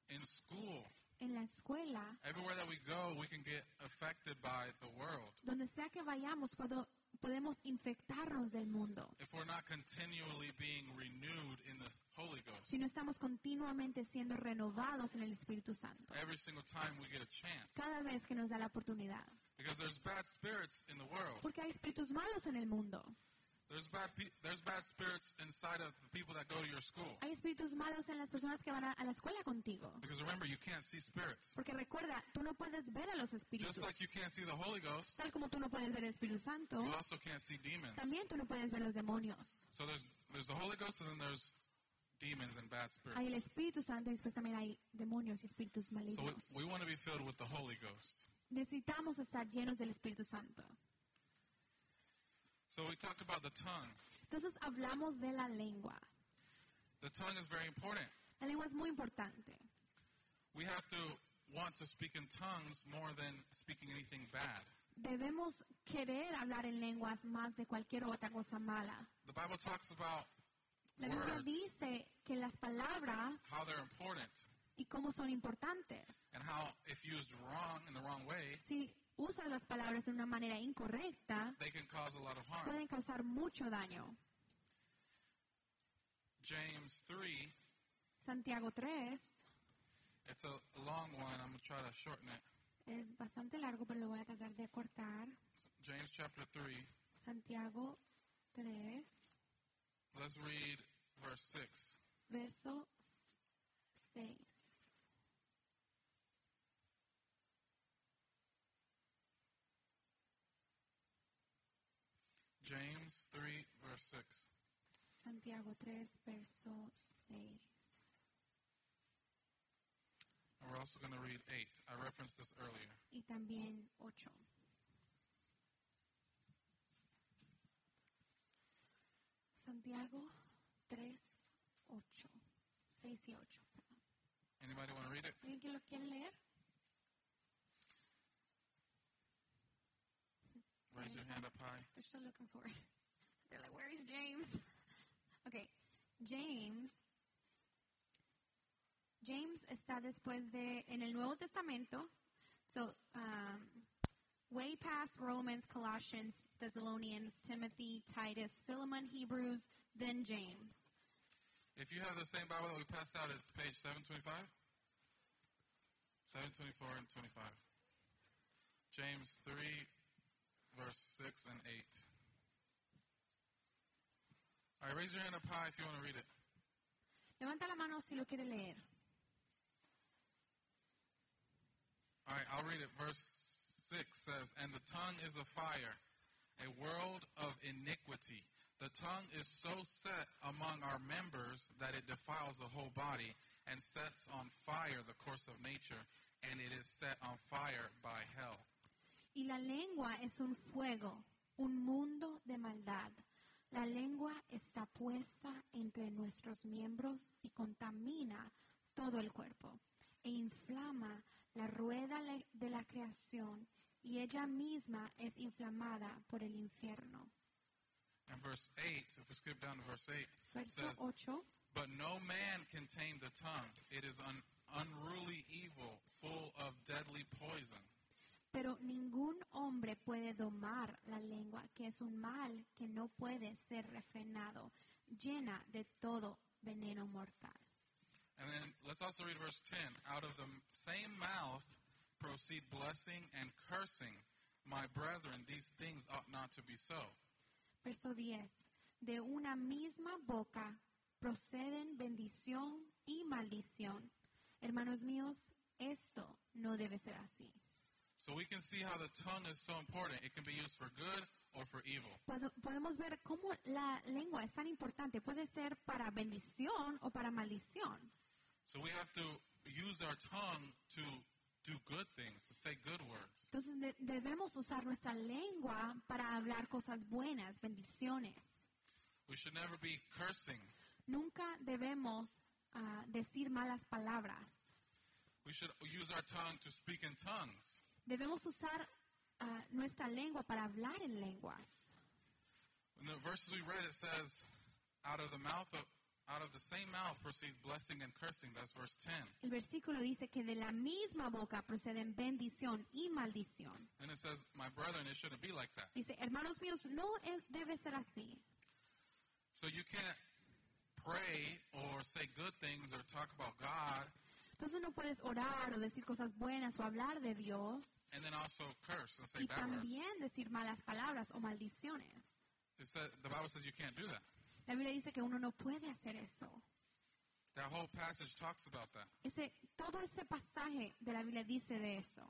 In school, En la escuela, everywhere that we go, we can get affected by the world. donde sea que vayamos, puedo- podemos infectarnos del mundo if we're not continually being renewed in the Holy Ghost. si no estamos continuamente siendo renovados en el Espíritu Santo. Every single time we get a chance. Cada vez que nos da la oportunidad. Because there's bad spirits in the world. Porque hay espíritus malos en el mundo. There's bad pe- there's bad spirits inside of the people that go to your school. Hay espíritus malos en las personas que van a, a la escuela contigo. Because remember, you can't see spirits. Porque recuerda, tú no puedes ver a los espíritus. Just like you can't see the Holy Ghost, Tal como tú no puedes ver el Espíritu Santo, you also can't see demons. también tú no puedes ver los demonios. So there's there's the Holy Ghost and then there's demons and bad Hay el spirits. Espíritu Santo y después también hay demonios y espíritus So we, malignos. we want to be filled with the Holy Ghost. Necesitamos estar llenos del Espíritu Santo. So we talked about the tongue. Entonces hablamos de la lengua. The tongue is very important. La lengua es muy importante. We have to want to speak in tongues more than speaking anything bad. Debemos querer hablar en lenguas más de cualquier otra cosa mala. The Bible talks about La Biblia words, dice que las palabras how they're important, y cómo son importantes. and how if used wrong in the wrong way, Si usas las palabras de una manera incorrecta, they can cause a lot of harm. pueden causar mucho daño. James 3, Santiago 3 it's a long one. I'm going to try to shorten it. es bastante largo, pero lo voy a tratar de acortar. James chapter 3, Santiago 3, let's read verse 6. verso 6. James 3, verse 6. Santiago 3, verso 6. And we're also going to read 8. I referenced this earlier. Y también 8. Santiago 3, 8. 6 y 8. perdón. Anybody want to read it? ¿Alguien que lo quiere leer? Raise your hand up high. They're still looking for it. They're like, where is James? Okay, James. James está después de, en el Nuevo Testamento, so, um, way past Romans, Colossians, Thessalonians, Timothy, Titus, Philemon, Hebrews, then James. If you have the same Bible that we passed out, it's page 725. 724 and 25. James 3, verse 6 and 8. All right, raise your hand up high if you want to read it. Levanta la mano si lo quiere leer. All right, I'll read it. Verse 6 says, And the tongue is a fire, a world of iniquity. The tongue is so set among our members that it defiles the whole body and sets on fire the course of nature, and it is set on fire by hell. Y la lengua es un fuego, un mundo de maldad. La lengua está puesta entre nuestros miembros y contamina todo el cuerpo e inflama la rueda de la creación y ella misma es inflamada por el infierno. And verse 8, if we skip down to verse 8, Verso says, 8. But no man can tame the tongue. It is an unruly evil, full of deadly poison. Pero ningún hombre puede domar la lengua, que es un mal que no puede ser refrenado, llena de todo veneno mortal. And then let's also read verse 10. Out of the same mouth proceed blessing and cursing. My brethren, these things ought not to be so. Verso 10. De una misma boca proceden bendición y maldición. Hermanos míos, esto no debe ser así. So we can see how the tongue is so important. It can be used for good or for evil. Podemos ver cómo la lengua es tan importante. Puede ser para bendición o para maldición. So we have to use our tongue to do good things, to say good words. Entonces de- debemos usar nuestra lengua para hablar cosas buenas, bendiciones. We should never be cursing. Nunca debemos ah, decir malas palabras. We should use our tongue to speak in tongues. Debemos usar ah, nuestra lengua para hablar en lenguas. In the verses we read, it says, out of the mouth of, out of the same mouth proceed blessing and cursing. That's verse 10. El versículo dice que de la misma boca proceden bendición y maldición. And it says, My brethren, it shouldn't be like that. Dice, hermanos míos, no es- debe ser así. So you can't pray or say good things or talk about God Entonces no puedes orar o decir cosas buenas o hablar de Dios and then also curse and say y bad words. también decir malas palabras o maldiciones. The Bible says you can't do that. La Biblia dice que uno no puede hacer eso. That whole passage talks about that. Ese, todo ese pasaje de la Biblia dice de eso.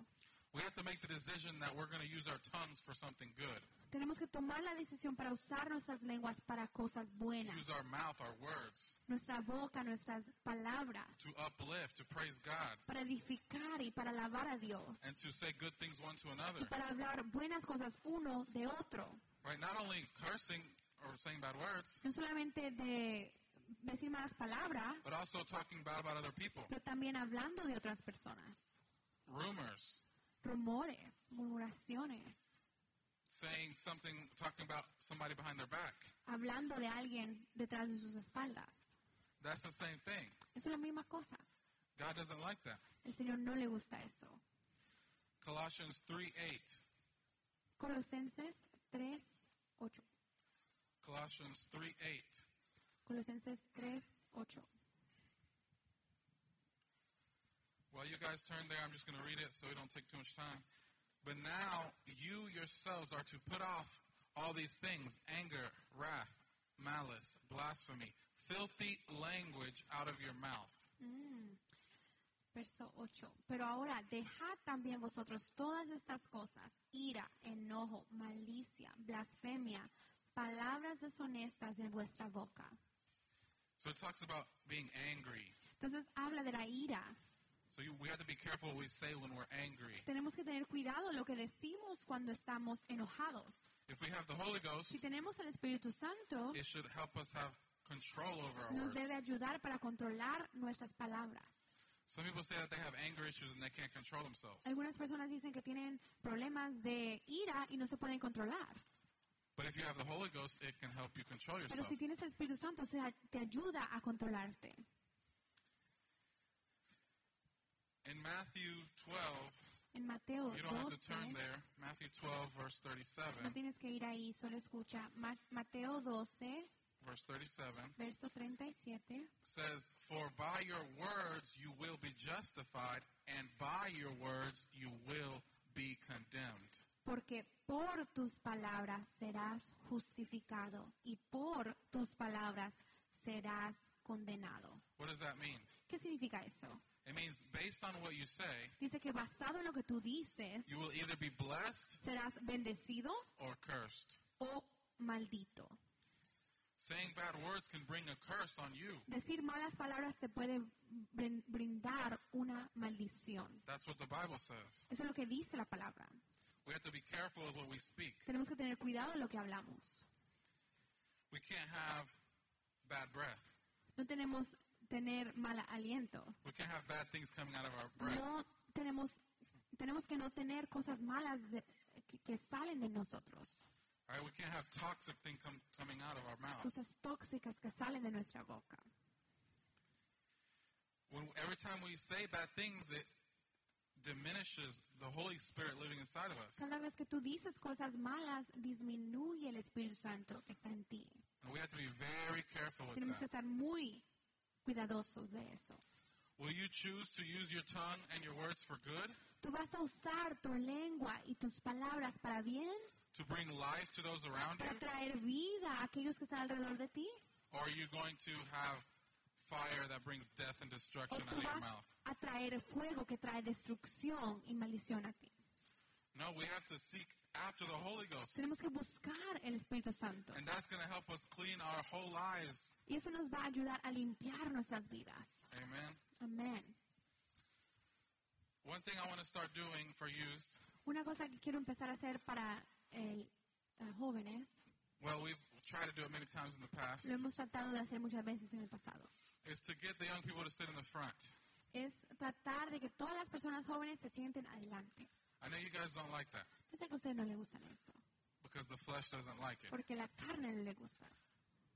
We have to make the decision that we're going to use our tongues for something good. Tenemos que tomar la decisión para usar nuestras lenguas para cosas buenas. Use our mouth, our words, Nuestra boca, nuestras palabras, to uplift, to praise God, para edificar y para alabar a Dios. and to say good things one to Y another. para hablar buenas cosas uno de otro. Right? Not only cursing or saying bad words, No solamente de decir malas palabras, but also talking bad about other people. pero también hablando de otras personas. Rumors, Rumores, murmuraciones, saying something, talking about somebody behind their back. hablando de alguien detrás de sus espaldas. That's the same thing. Es la misma cosa. God doesn't like that. El Señor no le gusta eso. Colossians 3 8. Colosenses 3, 8. Colossians 3 8. Colosenses 3, 8. While you guys turn there, I'm just going to read it so we don't take too much time. But now you yourselves are to put off all these things anger, wrath, malice, blasphemy, filthy language out of your mouth. Mm. Verso 8. Pero ahora dejad también vosotros todas estas cosas, ira, enojo, malicia, blasfemia, palabras deshonestas de vuestra boca. So it talks about being angry. Entonces habla de la ira. So you, we have to be careful what we say when we're angry. Tenemos que tener cuidado lo que decimos cuando estamos enojados. If we have the Holy Ghost, Si tenemos el Espíritu Santo, it should help us have control over our nos words. debe ayudar para controlar nuestras palabras. Some people say that they have anger issues and they can't control themselves. Algunas personas dicen que tienen problemas de ira y no se pueden controlar. But if you have the Holy Ghost, it can help you control Pero yourself. si tienes el Espíritu Santo, o sea, te ayuda a controlarte. In Matthew 12, En Mateo you don't have to 12, turn there. Matthew 12, verse no 37. tienes que ir ahí, solo escucha. Ma- Mateo 12, Verse 37 verso 37. says, For by your words you will be justified, and by your words you will be condemned. Porque por tus palabras serás justificado y por tus palabras serás condenado. What does that mean? ¿Qué significa eso? It means based on what you say, Dice que basado en lo que tú dices, you will either be blessed serás bendecido or cursed. o maldito. Saying bad words can bring a curse on you. Decir malas palabras te puede brin- brindar una maldición. That's what the Bible says. Eso es lo que dice la palabra. We have to be careful with what we speak. Tenemos que tener cuidado en lo que hablamos. We can't have bad breath. No tenemos tener mal aliento. We can't have bad things coming out of our breath. No tenemos tenemos que no tener cosas malas de- que, que salen de nosotros. All right? We can't have toxic things coming out of our mouths. Cosas tóxicas que salen de nuestra boca. When, every time we say bad things, it diminishes the Holy Spirit living inside of us. Cada vez que tú dices cosas malas, disminuye el Espíritu Santo que está en ti. And we have to be very careful with Tenemos que that. estar muy cuidadosos de eso. Will you choose to use your tongue and your words for good, ¿Tú vas a usar tu lengua y tus palabras para bien? to bring life to those around ¿Para you? traer vida a aquellos que están alrededor de ti? Or are you going to have fire that brings death and ¿O destruction out of your mouth? a traer fuego que trae destrucción y maldición a ti? No, we have to seek after the Holy Ghost. Tenemos que buscar el Espíritu Santo. And that's going to help us clean our whole lives. Y eso nos va a ayudar a limpiar nuestras vidas. Amen. Amén. One thing I want to start doing for youth, Una cosa que quiero empezar a hacer para el, eh, jóvenes, well, we've tried to do it many times in the past, lo hemos tratado de hacer muchas veces en el pasado, is to get the young people to sit in the front. es tratar de que todas las personas jóvenes se sienten adelante. I know you guys don't like that Yo sé que a ustedes no les gustan eso, because the flesh doesn't like it. porque la carne no le gusta.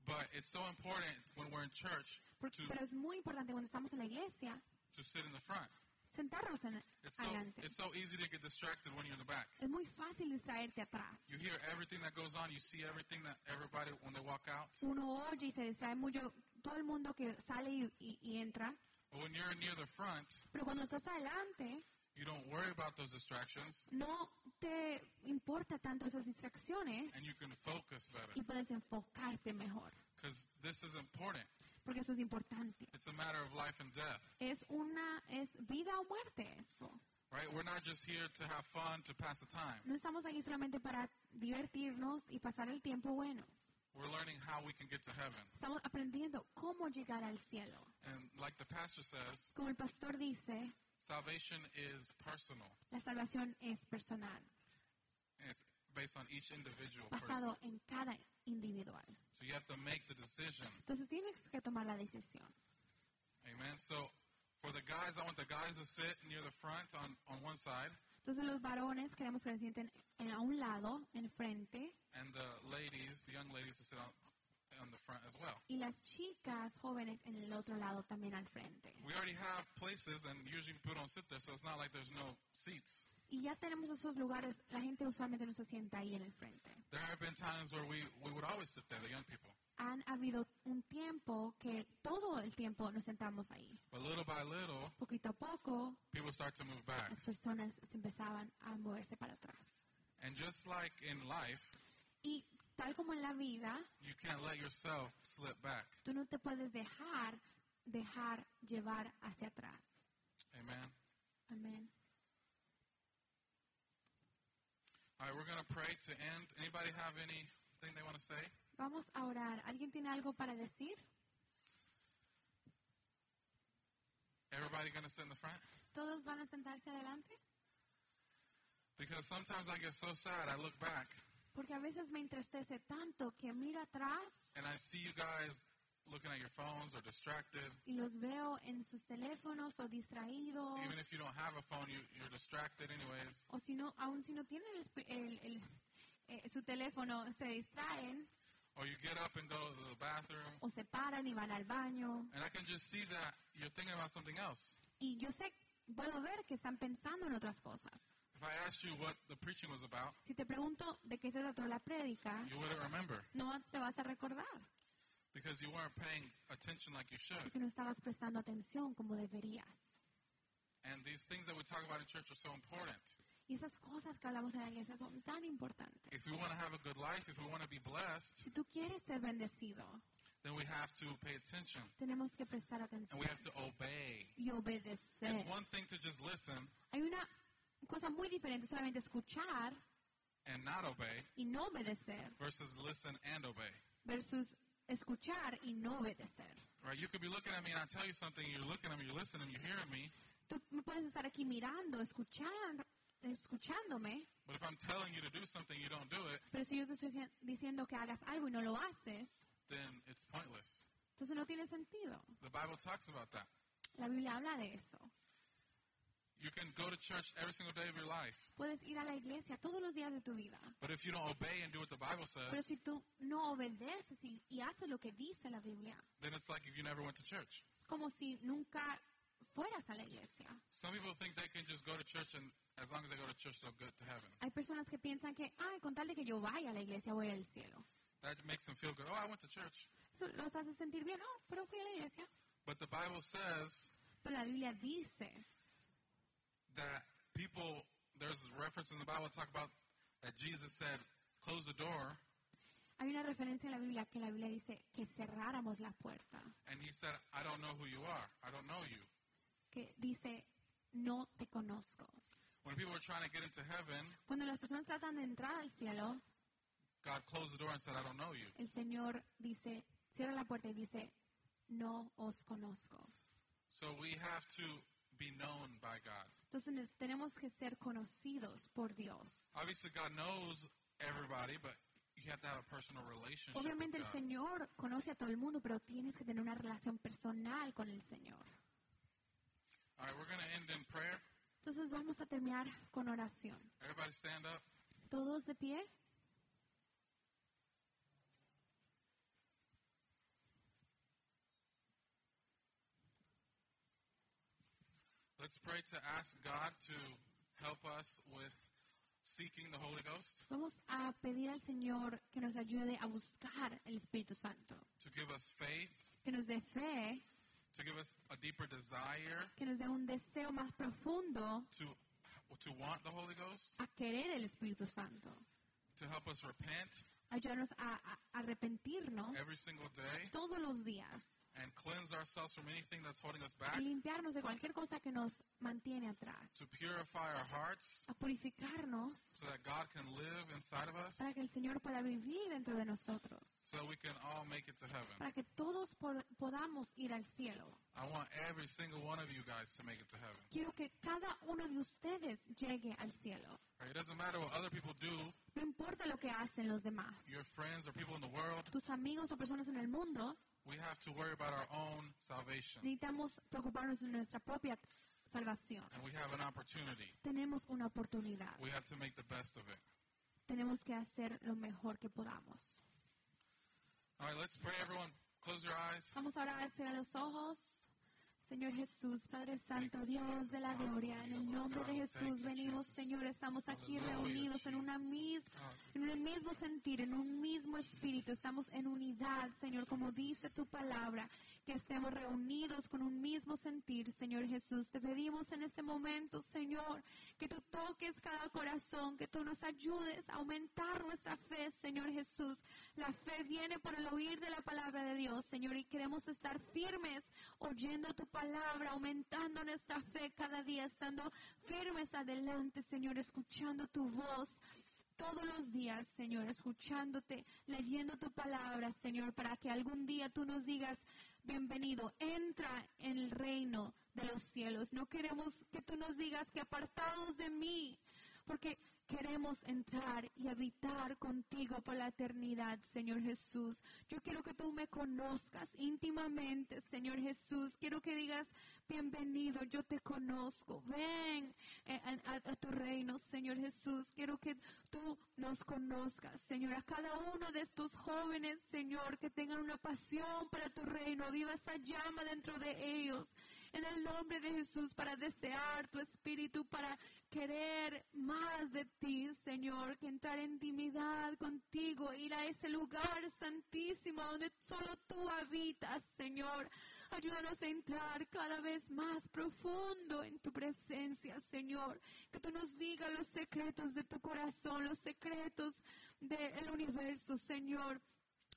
But it's so important when we're in church Por- to, pero es muy importante cuando estamos en la iglesia to sit in the front. sentarnos en It's so, adelante. it's so easy to get distracted when you're in the back. Es muy fácil distraerte atrás. You hear everything that goes on. You see everything that everybody, when they walk out. Uno oye y se distrae mucho todo el mundo que sale y, y- y entra. But when you're near the front, Pero cuando estás adelante, you don't worry about those distractions no te importa tanto esas distracciones and you can focus better. y puedes enfocarte mejor. Because this is important. Porque eso es importante. It's a matter of life and death, Es una, es vida o muerte esto. right? We're not just here to have fun, to pass the time. No estamos aquí solamente para divertirnos y pasar el tiempo bueno. We're learning how we can get to heaven. Estamos aprendiendo cómo llegar al cielo. And like the pastor says, Como el pastor dice, salvation is personal. la salvación es personal, it's based on each individual person. basado en cada individual. So you have to make the decision. Entonces tienes que tomar la decisión. Amen. So for the guys, I want the guys to sit near the front on, on one side, Entonces los varones queremos que se sienten a un lado, en frente, and the ladies, the young ladies, to sit on, on the front as well. y las chicas jóvenes en el otro lado también al frente. We already have places, and usually people don't sit there, so it's not like there's no seats. Y ya tenemos esos lugares, la gente usualmente no se sienta ahí en el frente. There have been times where we, we would always sit there, the young people. Han habido un tiempo que todo el tiempo nos sentamos ahí. But little by little, Poquito a poco, people start to move back. las personas se empezaban a moverse para atrás. And just like in life, Y tal como en la vida, you can't let yourself slip back. tú no te puedes dejar, dejar llevar hacia atrás. Amen. All right, we're going to pray to end. Anybody have anything they want to say? Vamos a orar. ¿Alguien tiene algo para decir? Everybody going to sit in the front? ¿Todos van a sentarse adelante? Because sometimes I get so sad, I look back Porque a veces me entristece tanto que miro atrás and I see you guys looking at your phones or distracted. y los veo en sus teléfonos o distraídos. Even if you don't have a phone, you, you're distracted anyways. O si no, aún si no tienen el esp- el- el- eh, su teléfono, se distraen Or you get up and go to the bathroom. o se paran y van al baño. And I can just see that you're thinking about something else. Y yo sé, puedo ver que están pensando en otras cosas. If I asked you what the preaching was about, Si te pregunto de qué se trató la prédica, you wouldn't remember no te vas a recordar, because you weren't paying attention like you should. porque no estabas prestando atención como deberías. And these things that we talk about in church are so important. Y esas cosas que hablamos en la iglesia son tan importantes. If we want to have a good life, if we want to be blessed, Si tú quieres ser bendecido, then we have to pay attention tenemos que prestar and atención we have to obey. y obedecer. It's one thing to just listen Hay una cosa muy diferente solamente escuchar and not obey y no obedecer versus listen and obey. versus escuchar y no obedecer. Right? You could be looking at me and I tell you something, you're looking at me, you're listening, you're hearing me, Tú me puedes estar aquí mirando, escuchar, escuchándome, but if I'm telling you to do something, you don't do it, pero si yo te estoy dici- diciendo que hagas algo y no lo haces, then it's pointless. entonces no tiene sentido. The Bible talks about that. La Biblia habla de eso. You can go to church every single day of your life, Puedes ir a la iglesia todos los días de tu vida, but if you don't obey and do what the Bible pero says, si tú no obedeces y, y haces lo que dice la Biblia, then it's like if you never went to church. es como si nunca fueras a la iglesia. Some people think they can just go to church and as long as they go to church, they'll get to heaven. Hay personas que piensan que, ay, con tal de que yo vaya a la iglesia voy al cielo. That makes them feel good. Oh, I went to church. Eso los hace sentir bien, no, pero fui a la iglesia. But the Bible says Pero la Biblia dice that people, there's a reference in the Bible talk about that Jesus said, close the door, Hay una referencia en la Biblia que la Biblia dice que cerráramos la puerta, and he said, I don't know who you are. I don't know you. que dice, no te conozco. When people were trying to get into heaven, Cuando las personas tratan de entrar al cielo, God closed the door and said, I don't know you. el Señor dice, cierra la puerta y dice, no os conozco. So we have to be known by God. Entonces tenemos que ser conocidos por Dios. Obviously, God knows everybody, but you have to have a personal relationship Obviamente el. Señor conoce a todo el mundo, pero tienes que tener una relación personal con el Señor. All right, we're going to end in prayer. Entonces vamos a terminar con oración. Everybody stand up. ¿Todos de pie? Let's pray to ask God to help us with seeking the Holy Ghost, Vamos a pedir al Señor que nos ayude a buscar el Espíritu Santo, to give us faith, que nos dé fe, to give us a deeper desire que nos dé un deseo más profundo to to want the Holy Ghost, a querer el Espíritu Santo. to help us repent Ayudarnos a, a- arrepentirnos every single day. todos los días and cleanse ourselves from anything that's holding us y back, limpiarnos de cualquier cosa que nos mantiene atrás, to purify our hearts a purificarnos so that God can live inside of us, para que el Señor pueda vivir dentro de nosotros, so that we can all make it to heaven. para que todos podamos ir al cielo. I want every single one of you guys to make it to heaven. Quiero que cada uno de ustedes llegue al cielo. It doesn't matter what other people do, No importa lo que hacen los demás, your friends or people in the world, tus amigos o personas en el mundo, we have to worry about our own salvation. necesitamos preocuparnos de nuestra propia salvación. And we have an opportunity. Tenemos una oportunidad. We have to make the best of it. Tenemos que hacer lo mejor que podamos. All right, let's pray, everyone. Close your eyes. Vamos ahora a cerrar los ojos. Señor Jesús, Padre Santo, Dios de la gloria, en el nombre de Jesús venimos, Señor, estamos aquí reunidos en, una mis- en un mismo sentir, en un mismo espíritu, estamos en unidad, Señor, como dice tu palabra, que estemos reunidos con un mismo sentir, Señor Jesús. Te pedimos en este momento, Señor, que tú toques cada corazón, que tú nos ayudes a aumentar nuestra fe, Señor Jesús. La fe viene por el oír de la palabra de Dios, Señor, y queremos estar firmes oyendo tu palabra, aumentando nuestra fe cada día, estando firmes adelante, Señor, escuchando tu voz. Todos los días, Señor, escuchándote, leyendo tu palabra, Señor, para que algún día tú nos digas, bienvenido, entra en el reino de los cielos. No queremos que tú nos digas que apartados de mí, porque queremos entrar y habitar contigo por la eternidad, Señor Jesús. Yo quiero que tú me conozcas íntimamente, Señor Jesús. Quiero que digas, bienvenido, yo te conozco. Ven eh, a, a- tu reino, Señor Jesús. Quiero que tú nos conozcas, Señor. A cada uno de estos jóvenes, Señor, que tengan una pasión para tu reino. Viva esa llama dentro de ellos. En el nombre de Jesús, para desear tu espíritu, para querer más de ti, Señor, que entrar en intimidad contigo, ir a ese lugar santísimo donde solo tú habitas, Señor. Ayúdanos a entrar cada vez más profundo en tu presencia, Señor. Que tú nos digas los secretos de tu corazón, los secretos del universo, Señor.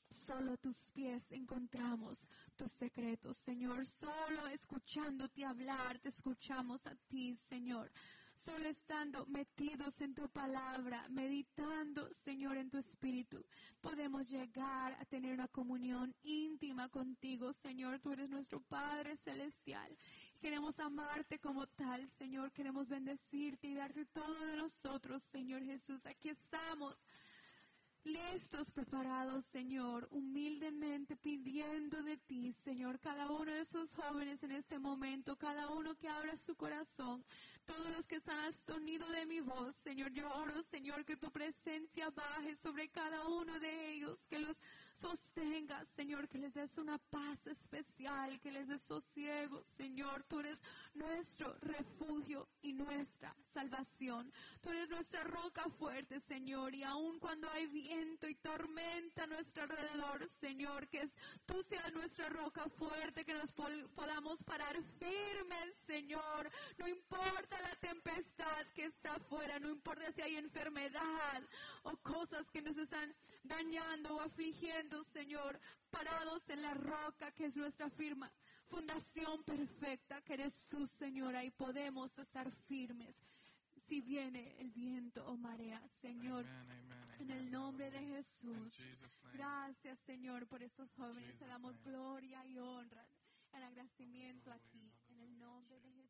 Solo a tus pies encontramos tus secretos, Señor. Solo escuchándote hablar, te escuchamos a ti, Señor. Solo estando metidos en tu palabra, meditando, Señor, en tu espíritu, podemos llegar a tener una comunión íntima contigo, Señor. Tú eres nuestro Padre celestial. Queremos amarte como tal, Señor. Queremos bendecirte y darte todo de nosotros, Señor Jesús. Aquí estamos listos, preparados, Señor, humildemente pidiendo de ti, Señor, cada uno de esos jóvenes en este momento, cada uno que abra su corazón, todos los que están al sonido de mi voz, Señor, yo oro, Señor, que tu presencia baje sobre cada uno de ellos, que los sostengas, Señor, que les des una paz especial, que les des sosiego, Señor, tú eres nuestro refugio y nuestra salvación, tú eres nuestra roca fuerte, Señor, y aun cuando hay viento y tormenta a nuestro alrededor, Señor, que tú seas nuestra roca fuerte, que nos podamos parar firmes, Señor, no importa la tempestad que está afuera, no importa si hay enfermedad o cosas que nos están dañando o afligiendo, Señor, parados en la roca que es nuestra firma, fundación perfecta que eres tú, Señor, ahí podemos estar firmes. Si viene el viento o marea, Señor, Amen, amen, en el nombre de Jesús. Gracias, Señor, por estos jóvenes. Te damos gloria y honra en agradecimiento a ti. En el nombre de Jesús.